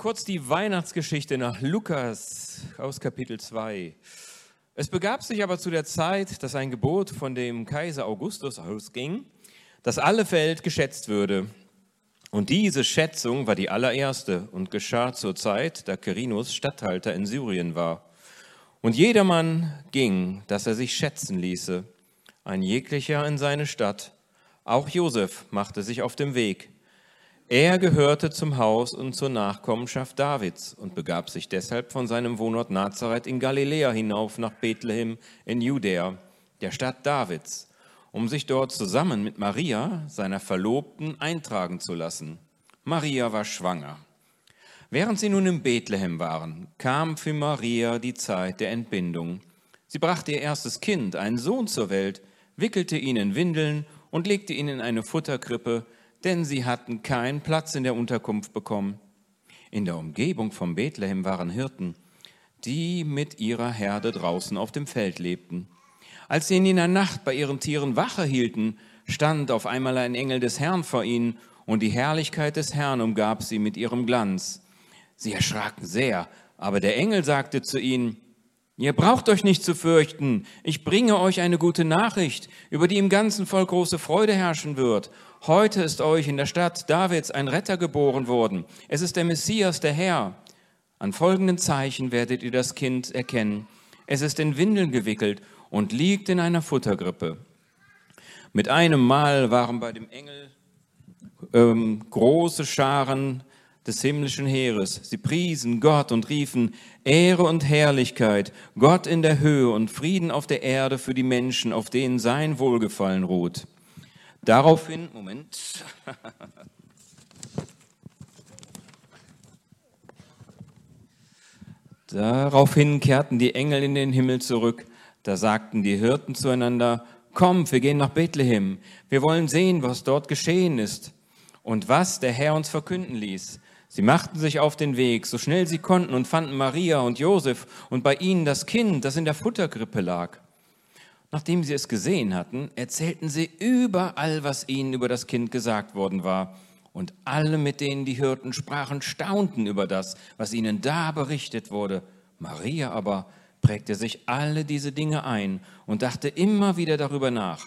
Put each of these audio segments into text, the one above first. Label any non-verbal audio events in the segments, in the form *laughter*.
kurz die Weihnachtsgeschichte nach Lukas aus Kapitel 2. Es begab sich aber zu der Zeit, dass ein Gebot von dem Kaiser Augustus ausging, dass alle Welt geschätzt würde. Und diese Schätzung war die allererste und geschah zur Zeit, da Quirinus Statthalter in Syrien war. Und jedermann ging, dass er sich schätzen ließe, ein jeglicher in seine Stadt. Auch Josef machte sich auf den Weg er gehörte zum Haus und zur Nachkommenschaft Davids und begab sich deshalb von seinem Wohnort Nazareth in Galiläa hinauf nach Bethlehem in Judäa, der Stadt Davids, um sich dort zusammen mit Maria, seiner Verlobten, eintragen zu lassen. Maria war schwanger. Während sie nun in Bethlehem waren, kam für Maria die Zeit der Entbindung. Sie brachte ihr erstes Kind, einen Sohn zur Welt, wickelte ihn in Windeln und legte ihn in eine Futterkrippe, denn sie hatten keinen Platz in der Unterkunft bekommen. In der Umgebung von Bethlehem waren Hirten, die mit ihrer Herde draußen auf dem Feld lebten. Als sie in jener Nacht bei ihren Tieren Wache hielten, stand auf einmal ein Engel des Herrn vor ihnen, und die Herrlichkeit des Herrn umgab sie mit ihrem Glanz. Sie erschraken sehr, aber der Engel sagte zu ihnen, Ihr braucht euch nicht zu fürchten, ich bringe euch eine gute Nachricht, über die im ganzen Volk große Freude herrschen wird. Heute ist euch in der Stadt Davids ein Retter geboren worden. Es ist der Messias, der Herr. An folgenden Zeichen werdet ihr das Kind erkennen. Es ist in Windeln gewickelt und liegt in einer Futtergrippe. Mit einem Mal waren bei dem Engel ähm, große Scharen des himmlischen Heeres. Sie priesen Gott und riefen Ehre und Herrlichkeit, Gott in der Höhe und Frieden auf der Erde für die Menschen, auf denen sein Wohlgefallen ruht. Daraufhin, Moment. *laughs* Daraufhin kehrten die Engel in den Himmel zurück. Da sagten die Hirten zueinander, Komm, wir gehen nach Bethlehem. Wir wollen sehen, was dort geschehen ist und was der Herr uns verkünden ließ. Sie machten sich auf den Weg, so schnell sie konnten, und fanden Maria und Josef und bei ihnen das Kind, das in der Futtergrippe lag. Nachdem sie es gesehen hatten, erzählten sie überall, was ihnen über das Kind gesagt worden war. Und alle, mit denen die Hirten sprachen, staunten über das, was ihnen da berichtet wurde. Maria aber prägte sich alle diese Dinge ein und dachte immer wieder darüber nach.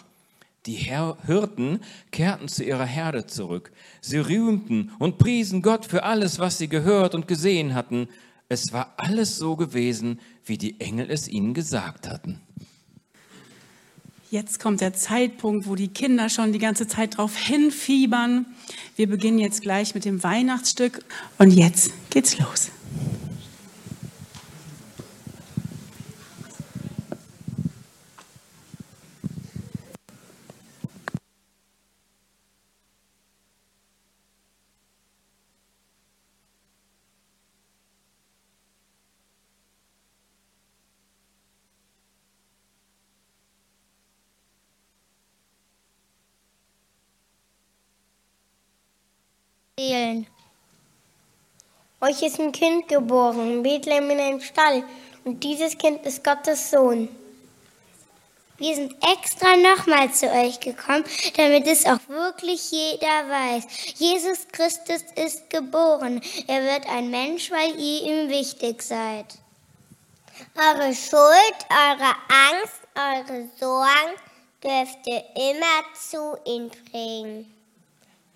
Die Hirten kehrten zu ihrer Herde zurück. Sie rühmten und priesen Gott für alles, was sie gehört und gesehen hatten. Es war alles so gewesen, wie die Engel es ihnen gesagt hatten. Jetzt kommt der Zeitpunkt, wo die Kinder schon die ganze Zeit drauf hinfiebern. Wir beginnen jetzt gleich mit dem Weihnachtsstück und jetzt geht's los. Erzählen. Euch ist ein Kind geboren, in Bethlehem in einem Stall, und dieses Kind ist Gottes Sohn. Wir sind extra nochmal zu euch gekommen, damit es auch wirklich jeder weiß. Jesus Christus ist geboren. Er wird ein Mensch, weil ihr ihm wichtig seid. Eure Schuld, eure Angst, eure Sorgen dürft ihr immer zu ihm bringen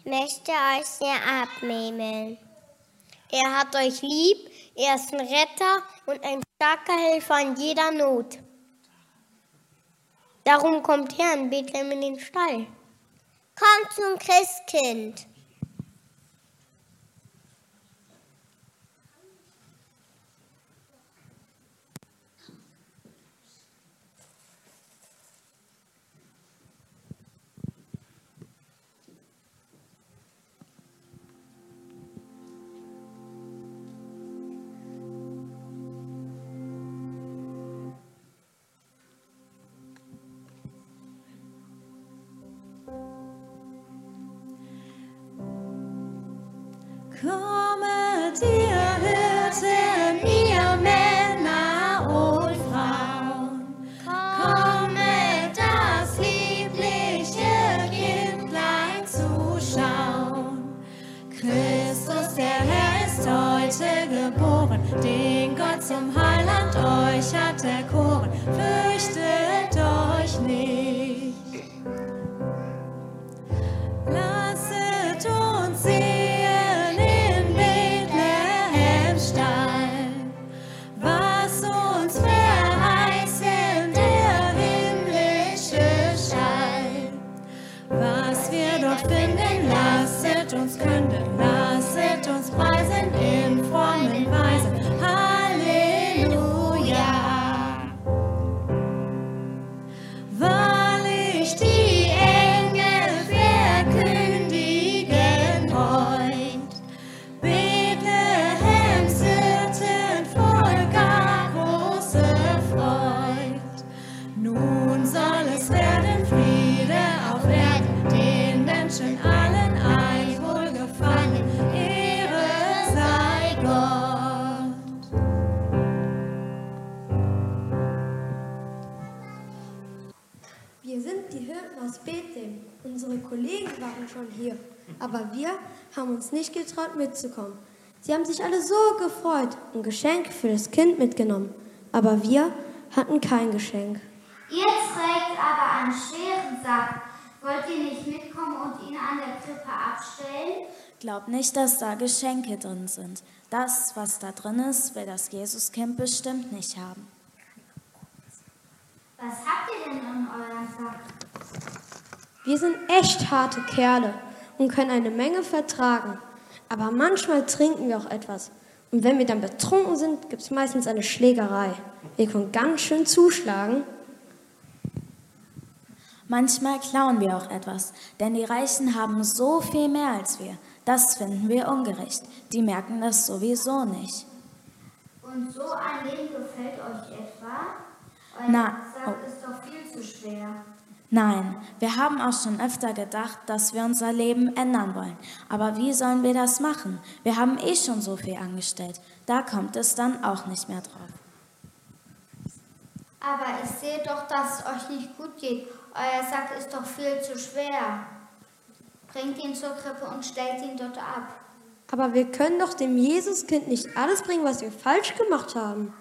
möchte euch sehr abnehmen. Er hat euch lieb, er ist ein Retter und ein starker Helfer in jeder Not. Darum kommt her in Bethlehem in den Stall. Kommt zum Christkind. Uns nicht getraut mitzukommen. Sie haben sich alle so gefreut und Geschenke für das Kind mitgenommen, aber wir hatten kein Geschenk. Ihr trägt aber einen schweren Sack. Wollt ihr nicht mitkommen und ihn an der Krippe abstellen? Glaub nicht, dass da Geschenke drin sind. Das, was da drin ist, will das Jesuskind bestimmt nicht haben. Was habt ihr denn in eurem Sack? Wir sind echt harte Kerle und können eine Menge vertragen. Aber manchmal trinken wir auch etwas. Und wenn wir dann betrunken sind, gibt es meistens eine Schlägerei. Wir können ganz schön zuschlagen. Manchmal klauen wir auch etwas, denn die Reichen haben so viel mehr als wir. Das finden wir ungerecht. Die merken das sowieso nicht. Und so ein Leben gefällt euch etwa? Euer Na, Sack oh. ist doch viel zu schwer. Nein, wir haben auch schon öfter gedacht, dass wir unser Leben ändern wollen. Aber wie sollen wir das machen? Wir haben eh schon so viel angestellt. Da kommt es dann auch nicht mehr drauf. Aber ich sehe doch, dass es euch nicht gut geht. Euer Sack ist doch viel zu schwer. Bringt ihn zur Krippe und stellt ihn dort ab. Aber wir können doch dem Jesuskind nicht alles bringen, was wir falsch gemacht haben.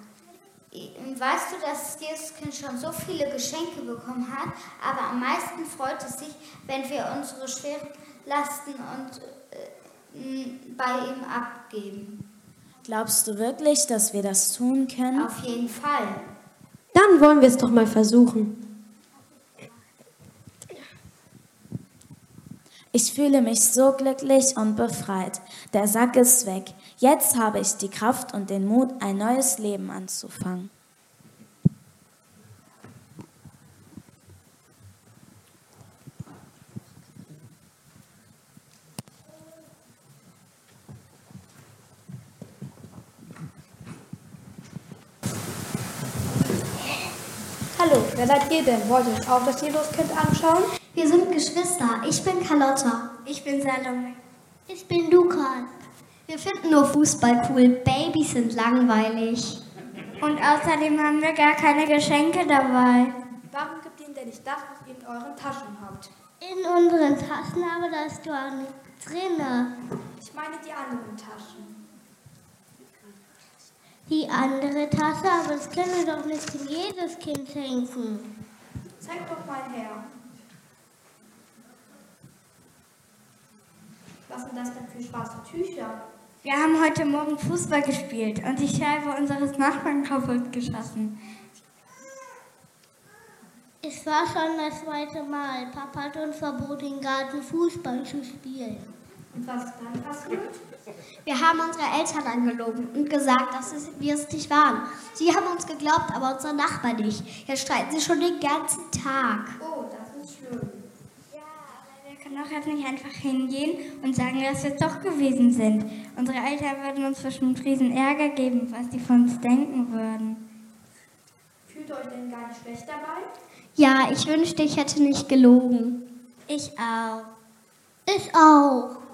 Weißt du, dass das Jesuskind schon so viele Geschenke bekommen hat, aber am meisten freut es sich, wenn wir unsere schweren Lasten und äh, bei ihm abgeben. Glaubst du wirklich, dass wir das tun können? Auf jeden Fall. Dann wollen wir es doch mal versuchen. Ich fühle mich so glücklich und befreit. Der Sack ist weg. Jetzt habe ich die Kraft und den Mut, ein neues Leben anzufangen. Hallo, wer seid ihr denn? Wollt ihr euch auch das Jesuskind anschauen? Wir sind Geschwister. Ich bin Carlotta. Ich bin Salome. Ich bin Luca. Wir finden nur Fußball cool. Babys sind langweilig. Und außerdem haben wir gar keine Geschenke dabei. Warum gibt ihr denn nicht das, was ihr in euren Taschen habt? In unseren Taschen, aber da ist doch nichts drin. Ich meine die anderen Taschen. Die andere Tasche, aber das können wir doch nicht in jedes Kind schenken. Zeig doch mal her. Was sind das denn für schwarze Tücher? Wir haben heute Morgen Fußball gespielt und die Scheibe unseres Nachbarn kaputt geschossen. Es war schon das zweite Mal. Papa hat uns verboten, im Garten Fußball zu spielen. Und was dann passiert? Wir haben unsere Eltern angelogen und gesagt, dass es, wir es nicht waren. Sie haben uns geglaubt, aber unsere Nachbarn nicht. Jetzt streiten sie schon den ganzen Tag. Oh, das ist schlimm. Wir können auch jetzt nicht einfach hingehen und sagen, dass wir es doch gewesen sind. Unsere Eltern würden uns bestimmt riesen Ärger geben, was die von uns denken würden. Fühlt ihr euch denn gar nicht schlecht dabei? Ja, ich wünschte, ich hätte nicht gelogen. Ich auch. Ich auch.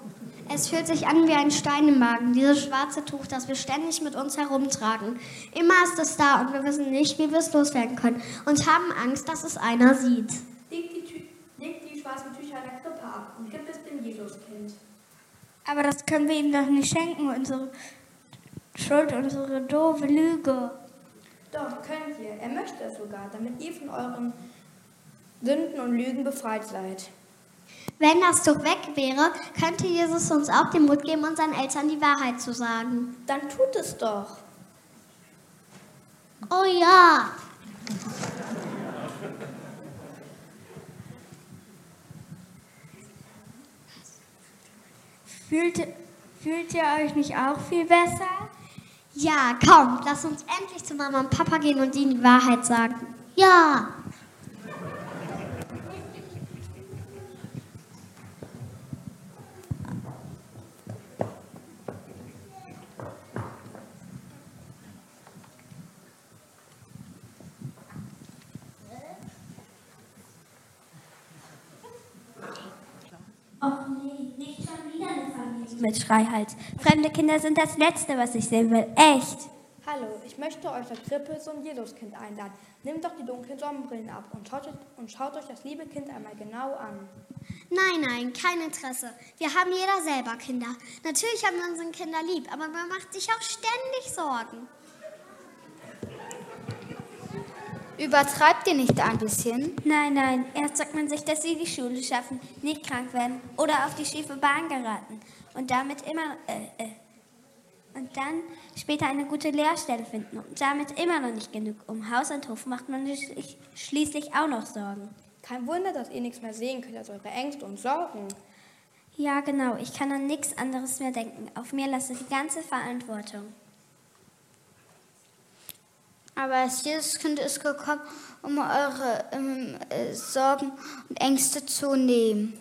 Es fühlt sich an wie ein Stein im Magen, dieses schwarze Tuch, das wir ständig mit uns herumtragen. Immer ist es da und wir wissen nicht, wie wir es loswerden können und haben Angst, dass es einer sieht. Legt die, Tü legt die schwarzen Tücher in der Krippe ab und gibt es dem Jesuskind. Aber das können wir ihm doch nicht schenken, unsere Schuld, unsere doofe Lüge. Doch, wir. Er möchte es sogar, damit ihr von euren Sünden und Lügen befreit seid. Wenn das Tuch weg wäre, könnte Jesus uns auch den Mut geben, unseren Eltern die Wahrheit zu sagen. Dann tut es doch. Oh ja. Fühlt, fühlt ihr euch nicht auch viel besser? Ja, komm, lass uns endlich zu Mama und Papa gehen und ihnen die Wahrheit sagen. Ja. Och nee, nicht schon wieder eine Familie mit Schreihals. Fremde Kinder sind das Letzte, was ich sehen will. Echt. Hallo, ich möchte euch das Krippe zum Jesuskind einladen. Nehmt doch die dunklen Sonnenbrillen ab und schaut, und schaut euch das liebe Kind einmal genau an. Nein, nein, kein Interesse. Wir haben jeder selber Kinder. Natürlich haben wir unsere Kinder lieb, aber man macht sich auch ständig Sorgen. Übertreibt ihr nicht ein bisschen? Nein, nein. Erst sagt man sich, dass sie die Schule schaffen, nicht krank werden oder auf die schiefe Bahn geraten und damit immer äh, äh, und dann später eine gute Lehrstelle finden und damit immer noch nicht genug. Um Haus und Hof macht man sich schließlich auch noch Sorgen. Kein Wunder, dass ihr nichts mehr sehen könnt als eure Ängste und Sorgen. Ja, genau. Ich kann an nichts anderes mehr denken. Auf mir lasse die ganze Verantwortung. Aber das Jesuskind ist gekommen, um eure ähm, äh, Sorgen und Ängste zu nehmen.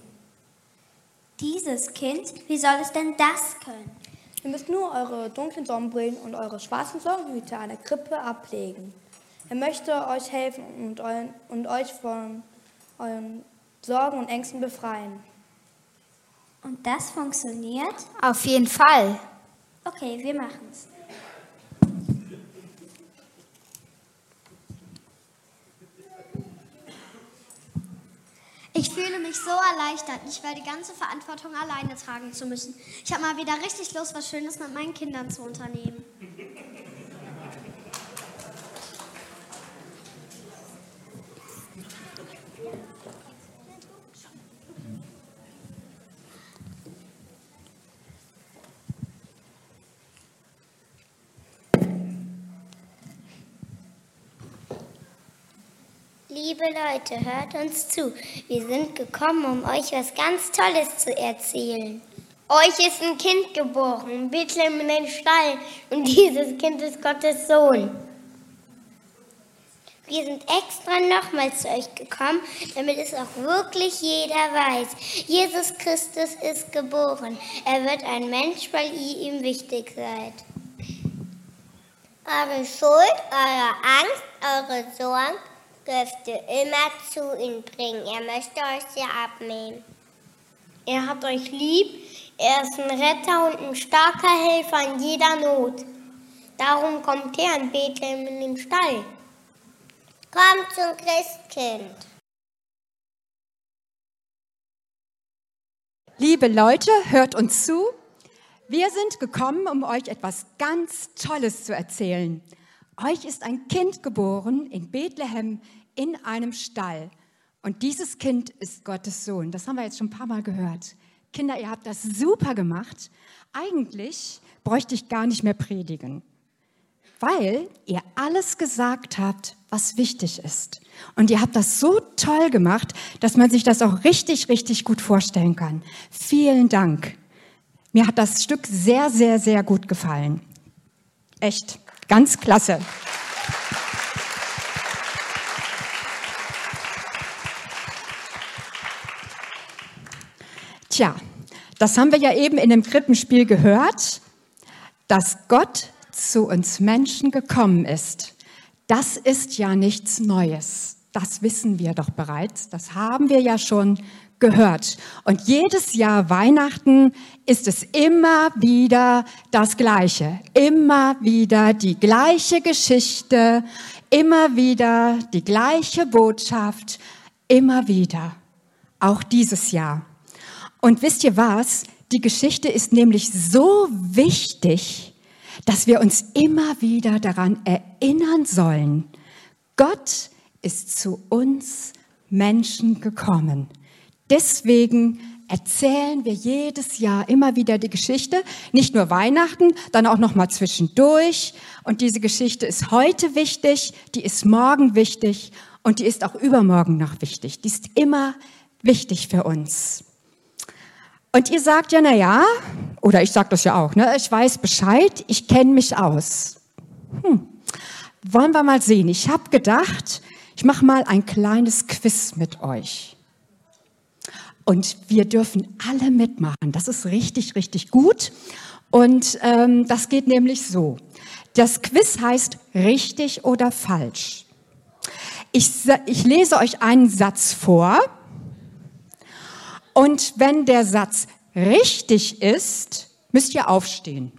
Dieses Kind? Wie soll es denn das können? Ihr müsst nur eure dunklen Sonnenbrillen und eure schwarzen Sorgenhüte an der Krippe ablegen. Er möchte euch helfen und, euren, und euch von euren Sorgen und Ängsten befreien. Und das funktioniert? Auf jeden Fall. Okay, wir machen's. Ich fühle mich so erleichtert, nicht mehr die ganze Verantwortung alleine tragen zu müssen. Ich habe mal wieder richtig Lust, was Schönes mit meinen Kindern zu unternehmen. Liebe Leute, hört uns zu. Wir sind gekommen, um euch was ganz Tolles zu erzählen. Euch ist ein Kind geboren, Bethlehem in den Stall, und *laughs* dieses Kind ist Gottes Sohn. Wir sind extra nochmal zu euch gekommen, damit es auch wirklich jeder weiß. Jesus Christus ist geboren. Er wird ein Mensch, weil ihr ihm wichtig seid. Eure Schuld, eure Angst, eure Sorgen dürft ihr immer zu ihm bringen. Er möchte euch sie abnehmen. Er hat euch lieb. Er ist ein Retter und ein starker Helfer in jeder Not. Darum kommt er in Bethlehem in den Stall. Kommt zum Christkind. Liebe Leute, hört uns zu. Wir sind gekommen, um euch etwas ganz Tolles zu erzählen. Euch ist ein Kind geboren in Bethlehem in einem Stall. Und dieses Kind ist Gottes Sohn. Das haben wir jetzt schon ein paar Mal gehört. Kinder, ihr habt das super gemacht. Eigentlich bräuchte ich gar nicht mehr predigen, weil ihr alles gesagt habt, was wichtig ist. Und ihr habt das so toll gemacht, dass man sich das auch richtig, richtig gut vorstellen kann. Vielen Dank. Mir hat das Stück sehr, sehr, sehr gut gefallen. Echt, ganz klasse. Tja, das haben wir ja eben in dem Krippenspiel gehört, dass Gott zu uns Menschen gekommen ist. Das ist ja nichts Neues. Das wissen wir doch bereits. Das haben wir ja schon gehört. Und jedes Jahr Weihnachten ist es immer wieder das Gleiche. Immer wieder die gleiche Geschichte. Immer wieder die gleiche Botschaft. Immer wieder. Auch dieses Jahr. Und wisst ihr was? Die Geschichte ist nämlich so wichtig, dass wir uns immer wieder daran erinnern sollen. Gott ist zu uns Menschen gekommen. Deswegen erzählen wir jedes Jahr immer wieder die Geschichte, nicht nur Weihnachten, dann auch noch mal zwischendurch. Und diese Geschichte ist heute wichtig, die ist morgen wichtig und die ist auch übermorgen noch wichtig. Die ist immer wichtig für uns. Und ihr sagt ja, na ja, oder ich sag das ja auch, ne? Ich weiß Bescheid, ich kenne mich aus. Hm. Wollen wir mal sehen. Ich habe gedacht, ich mache mal ein kleines Quiz mit euch. Und wir dürfen alle mitmachen. Das ist richtig, richtig gut. Und ähm, das geht nämlich so. Das Quiz heißt richtig oder falsch. Ich, ich lese euch einen Satz vor. Und wenn der Satz richtig ist, müsst ihr aufstehen.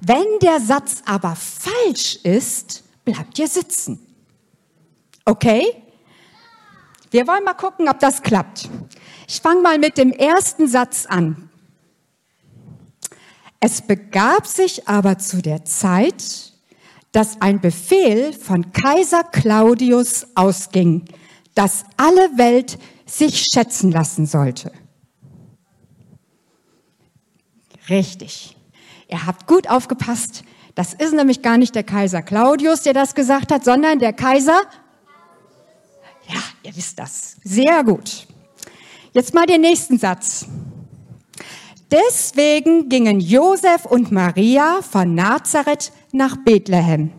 Wenn der Satz aber falsch ist, bleibt ihr sitzen. Okay? Wir wollen mal gucken, ob das klappt. Ich fange mal mit dem ersten Satz an. Es begab sich aber zu der Zeit, dass ein Befehl von Kaiser Claudius ausging, dass alle Welt sich schätzen lassen sollte. Richtig. Ihr habt gut aufgepasst. Das ist nämlich gar nicht der Kaiser Claudius, der das gesagt hat, sondern der Kaiser ja, ihr wisst das. Sehr gut. Jetzt mal den nächsten Satz. Deswegen gingen Josef und Maria von Nazareth nach Bethlehem.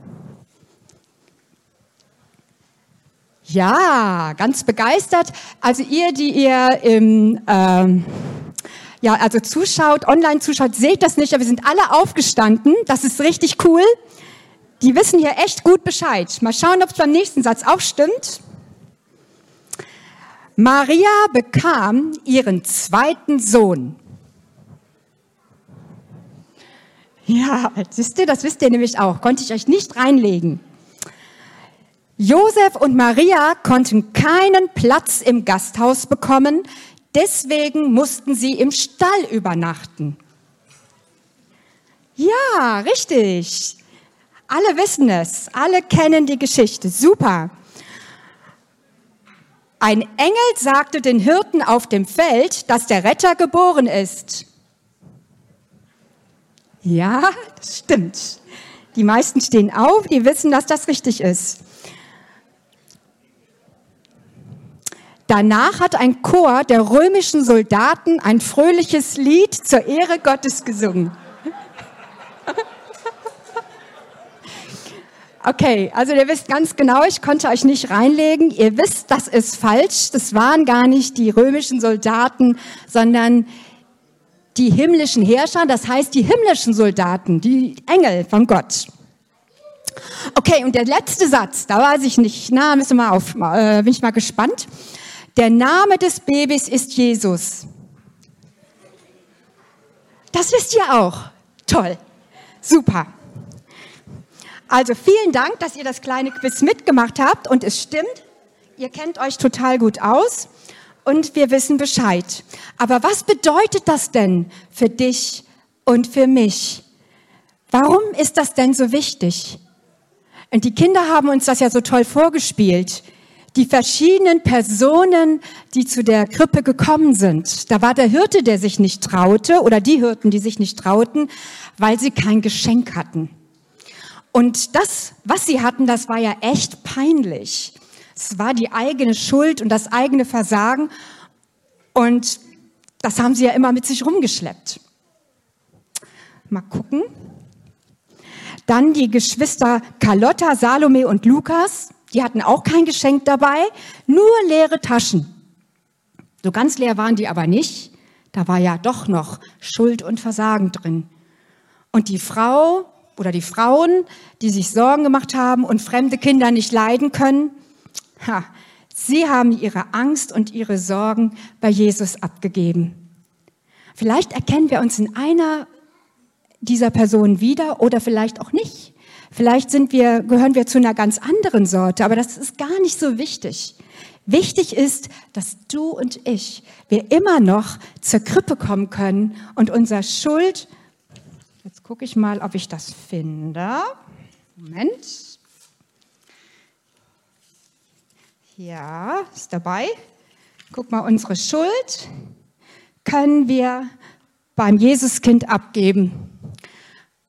Ja, ganz begeistert. Also ihr, die ihr im, ähm, ja, also zuschaut, online zuschaut, seht das nicht, aber wir sind alle aufgestanden. Das ist richtig cool. Die wissen hier echt gut Bescheid. Mal schauen, ob es beim nächsten Satz auch stimmt. Maria bekam ihren zweiten Sohn. Ja, wisst ihr, das wisst ihr nämlich auch, konnte ich euch nicht reinlegen. Josef und Maria konnten keinen Platz im Gasthaus bekommen, deswegen mussten sie im Stall übernachten. Ja, richtig. Alle wissen es, alle kennen die Geschichte. Super. Ein Engel sagte den Hirten auf dem Feld, dass der Retter geboren ist. Ja, das stimmt. Die meisten stehen auf, die wissen, dass das richtig ist. Danach hat ein Chor der römischen Soldaten ein fröhliches Lied zur Ehre Gottes gesungen. Okay, also ihr wisst ganz genau, ich konnte euch nicht reinlegen. Ihr wisst, das ist falsch. Das waren gar nicht die römischen Soldaten, sondern die himmlischen Herrscher, das heißt die himmlischen Soldaten, die Engel von Gott. Okay, und der letzte Satz, da weiß ich nicht, na, müssen wir mal auf, äh, bin ich mal gespannt. Der Name des Babys ist Jesus. Das wisst ihr auch. Toll. Super. Also vielen Dank, dass ihr das kleine Quiz mitgemacht habt und es stimmt, ihr kennt euch total gut aus und wir wissen Bescheid. Aber was bedeutet das denn für dich und für mich? Warum ist das denn so wichtig? Und die Kinder haben uns das ja so toll vorgespielt. Die verschiedenen Personen, die zu der Krippe gekommen sind. Da war der Hirte, der sich nicht traute, oder die Hirten, die sich nicht trauten, weil sie kein Geschenk hatten. Und das, was sie hatten, das war ja echt peinlich. Es war die eigene Schuld und das eigene Versagen. Und das haben sie ja immer mit sich rumgeschleppt. Mal gucken. Dann die Geschwister Carlotta, Salome und Lukas. Die hatten auch kein Geschenk dabei, nur leere Taschen. So ganz leer waren die aber nicht. Da war ja doch noch Schuld und Versagen drin. Und die Frau, oder die Frauen, die sich Sorgen gemacht haben und fremde Kinder nicht leiden können, ha, sie haben ihre Angst und ihre Sorgen bei Jesus abgegeben. Vielleicht erkennen wir uns in einer dieser Personen wieder oder vielleicht auch nicht. Vielleicht sind wir, gehören wir zu einer ganz anderen Sorte, aber das ist gar nicht so wichtig. Wichtig ist, dass du und ich, wir immer noch zur Krippe kommen können und unser Schuld Jetzt gucke ich mal, ob ich das finde. Moment. Ja, ist dabei. Guck mal, unsere Schuld können wir beim Jesuskind abgeben.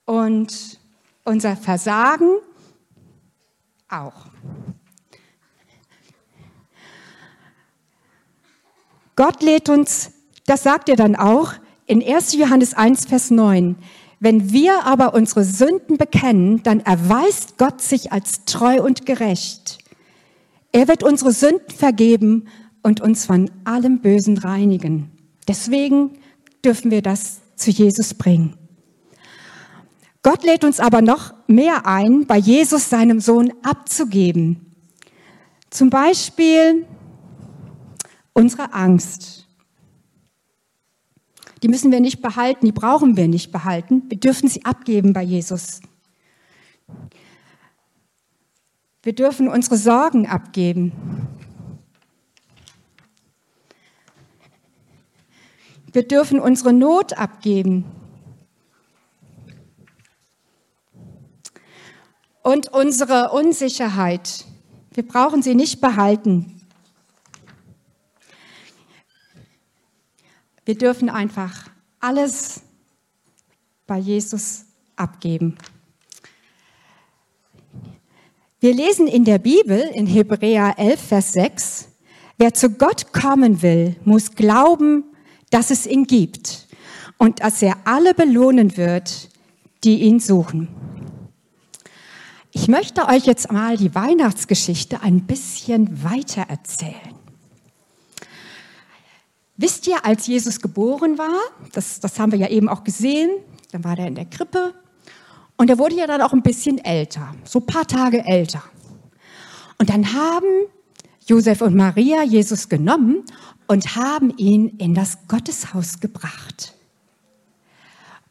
Und unser Versagen auch. Gott lädt uns, das sagt er dann auch in 1. Johannes 1, Vers 9, wenn wir aber unsere Sünden bekennen, dann erweist Gott sich als treu und gerecht. Er wird unsere Sünden vergeben und uns von allem Bösen reinigen. Deswegen dürfen wir das zu Jesus bringen. Gott lädt uns aber noch mehr ein, bei Jesus seinem Sohn abzugeben. Zum Beispiel unsere Angst. Die müssen wir nicht behalten, die brauchen wir nicht behalten. Wir dürfen sie abgeben bei Jesus. Wir dürfen unsere Sorgen abgeben. Wir dürfen unsere Not abgeben. Und unsere Unsicherheit. Wir brauchen sie nicht behalten. Wir dürfen einfach alles bei Jesus abgeben. Wir lesen in der Bibel in Hebräer 11, Vers 6, wer zu Gott kommen will, muss glauben, dass es ihn gibt und dass er alle belohnen wird, die ihn suchen. Ich möchte euch jetzt mal die Weihnachtsgeschichte ein bisschen weiter erzählen. Wisst ihr, als Jesus geboren war, das, das haben wir ja eben auch gesehen, dann war er in der Krippe und er wurde ja dann auch ein bisschen älter, so ein paar Tage älter. Und dann haben Josef und Maria Jesus genommen und haben ihn in das Gotteshaus gebracht.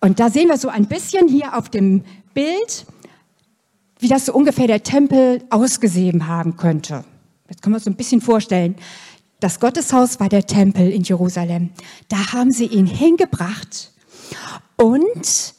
Und da sehen wir so ein bisschen hier auf dem Bild, wie das so ungefähr der Tempel ausgesehen haben könnte. Jetzt können wir uns so ein bisschen vorstellen. Das Gotteshaus war der Tempel in Jerusalem. Da haben sie ihn hingebracht und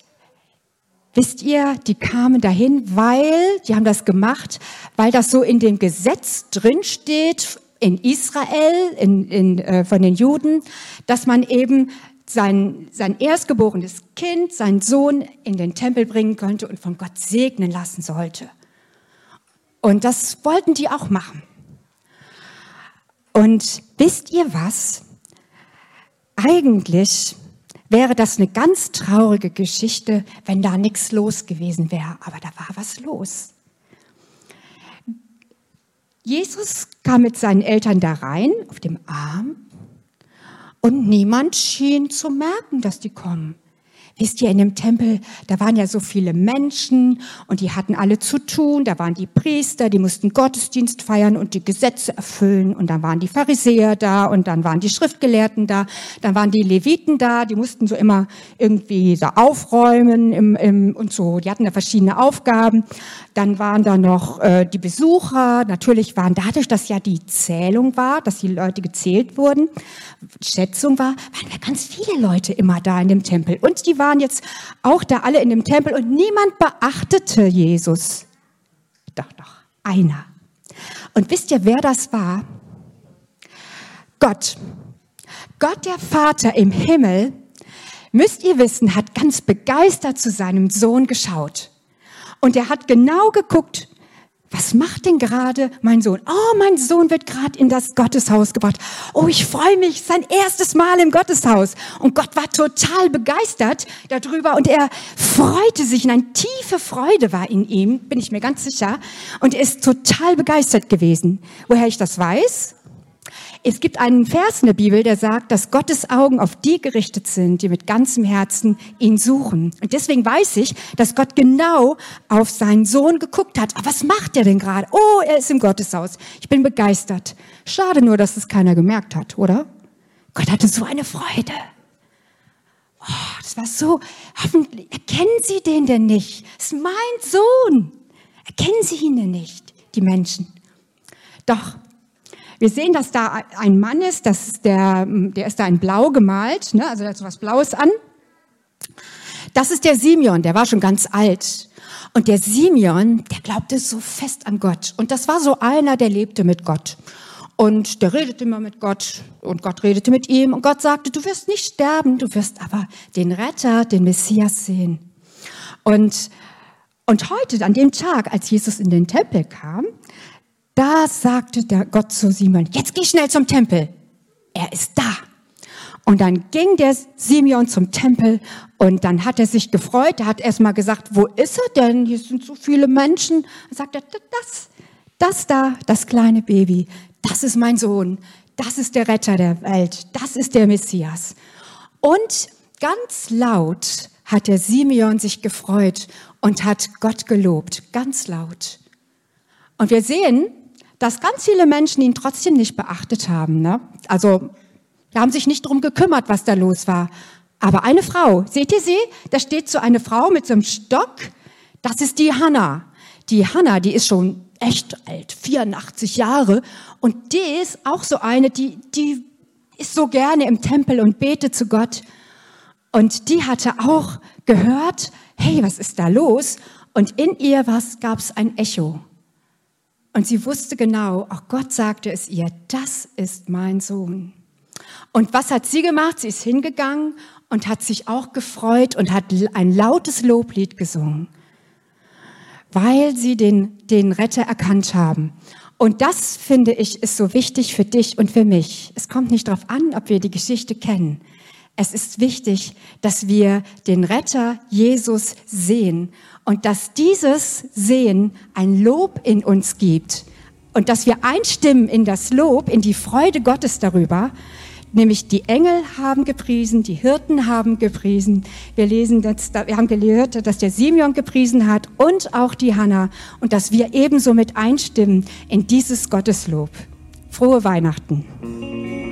wisst ihr, die kamen dahin, weil, die haben das gemacht, weil das so in dem Gesetz drin steht in Israel, in, in, äh, von den Juden, dass man eben sein, sein erstgeborenes Kind, seinen Sohn in den Tempel bringen könnte und von Gott segnen lassen sollte. Und das wollten die auch machen. Und wisst ihr was? Eigentlich wäre das eine ganz traurige Geschichte, wenn da nichts los gewesen wäre. Aber da war was los. Jesus kam mit seinen Eltern da rein, auf dem Arm, und niemand schien zu merken, dass die kommen. Wisst ihr, in dem Tempel, da waren ja so viele Menschen und die hatten alle zu tun. Da waren die Priester, die mussten Gottesdienst feiern und die Gesetze erfüllen. Und dann waren die Pharisäer da und dann waren die Schriftgelehrten da. Dann waren die Leviten da, die mussten so immer irgendwie da aufräumen im, im, und so. Die hatten da verschiedene Aufgaben. Dann waren da noch äh, die Besucher. Natürlich waren dadurch, dass ja die Zählung war, dass die Leute gezählt wurden, Schätzung war, waren ja ganz viele Leute immer da in dem Tempel. Und die waren jetzt auch da alle in dem Tempel und niemand beachtete Jesus. Doch, doch, einer. Und wisst ihr, wer das war? Gott. Gott der Vater im Himmel, müsst ihr wissen, hat ganz begeistert zu seinem Sohn geschaut. Und er hat genau geguckt, was macht denn gerade mein Sohn? Oh, mein Sohn wird gerade in das Gotteshaus gebracht. Oh, ich freue mich, sein erstes Mal im Gotteshaus. Und Gott war total begeistert darüber und er freute sich und eine tiefe Freude war in ihm, bin ich mir ganz sicher. Und er ist total begeistert gewesen. Woher ich das weiß? Es gibt einen Vers in der Bibel, der sagt, dass Gottes Augen auf die gerichtet sind, die mit ganzem Herzen ihn suchen. Und deswegen weiß ich, dass Gott genau auf seinen Sohn geguckt hat. Aber was macht er denn gerade? Oh, er ist im Gotteshaus. Ich bin begeistert. Schade nur, dass es keiner gemerkt hat, oder? Gott hatte so eine Freude. Oh, das war so, hoffentlich, erkennen Sie den denn nicht? Das ist mein Sohn. Erkennen Sie ihn denn nicht, die Menschen? Doch, wir sehen, dass da ein Mann ist, das ist der, der ist da in Blau gemalt, ne? also der hat so was Blaues an. Das ist der Simeon, der war schon ganz alt. Und der Simeon, der glaubte so fest an Gott. Und das war so einer, der lebte mit Gott. Und der redete immer mit Gott und Gott redete mit ihm und Gott sagte, du wirst nicht sterben, du wirst aber den Retter, den Messias sehen. Und, und heute, an dem Tag, als Jesus in den Tempel kam, da sagte der Gott zu Simon, jetzt geh schnell zum Tempel. Er ist da. Und dann ging der Simeon zum Tempel und dann hat er sich gefreut. Er hat erstmal gesagt, wo ist er denn? Hier sind so viele Menschen. Er sagte, das, das da, das kleine Baby, das ist mein Sohn. Das ist der Retter der Welt. Das ist der Messias. Und ganz laut hat der Simeon sich gefreut und hat Gott gelobt. Ganz laut. Und wir sehen, dass ganz viele Menschen ihn trotzdem nicht beachtet haben. Ne? Also, die haben sich nicht drum gekümmert, was da los war. Aber eine Frau, seht ihr sie? Da steht so eine Frau mit so einem Stock. Das ist die Hannah. Die Hannah, die ist schon echt alt, 84 Jahre. Und die ist auch so eine, die, die ist so gerne im Tempel und betet zu Gott. Und die hatte auch gehört, hey, was ist da los? Und in ihr gab es ein Echo. Und sie wusste genau, auch Gott sagte es ihr, das ist mein Sohn. Und was hat sie gemacht? Sie ist hingegangen und hat sich auch gefreut und hat ein lautes Loblied gesungen, weil sie den, den Retter erkannt haben. Und das, finde ich, ist so wichtig für dich und für mich. Es kommt nicht darauf an, ob wir die Geschichte kennen. Es ist wichtig, dass wir den Retter Jesus sehen und dass dieses Sehen ein Lob in uns gibt und dass wir einstimmen in das Lob, in die Freude Gottes darüber, nämlich die Engel haben gepriesen, die Hirten haben gepriesen. Wir lesen jetzt, wir haben gelehrt, dass der Simeon gepriesen hat und auch die Hanna und dass wir ebenso mit einstimmen in dieses Gotteslob. Frohe Weihnachten.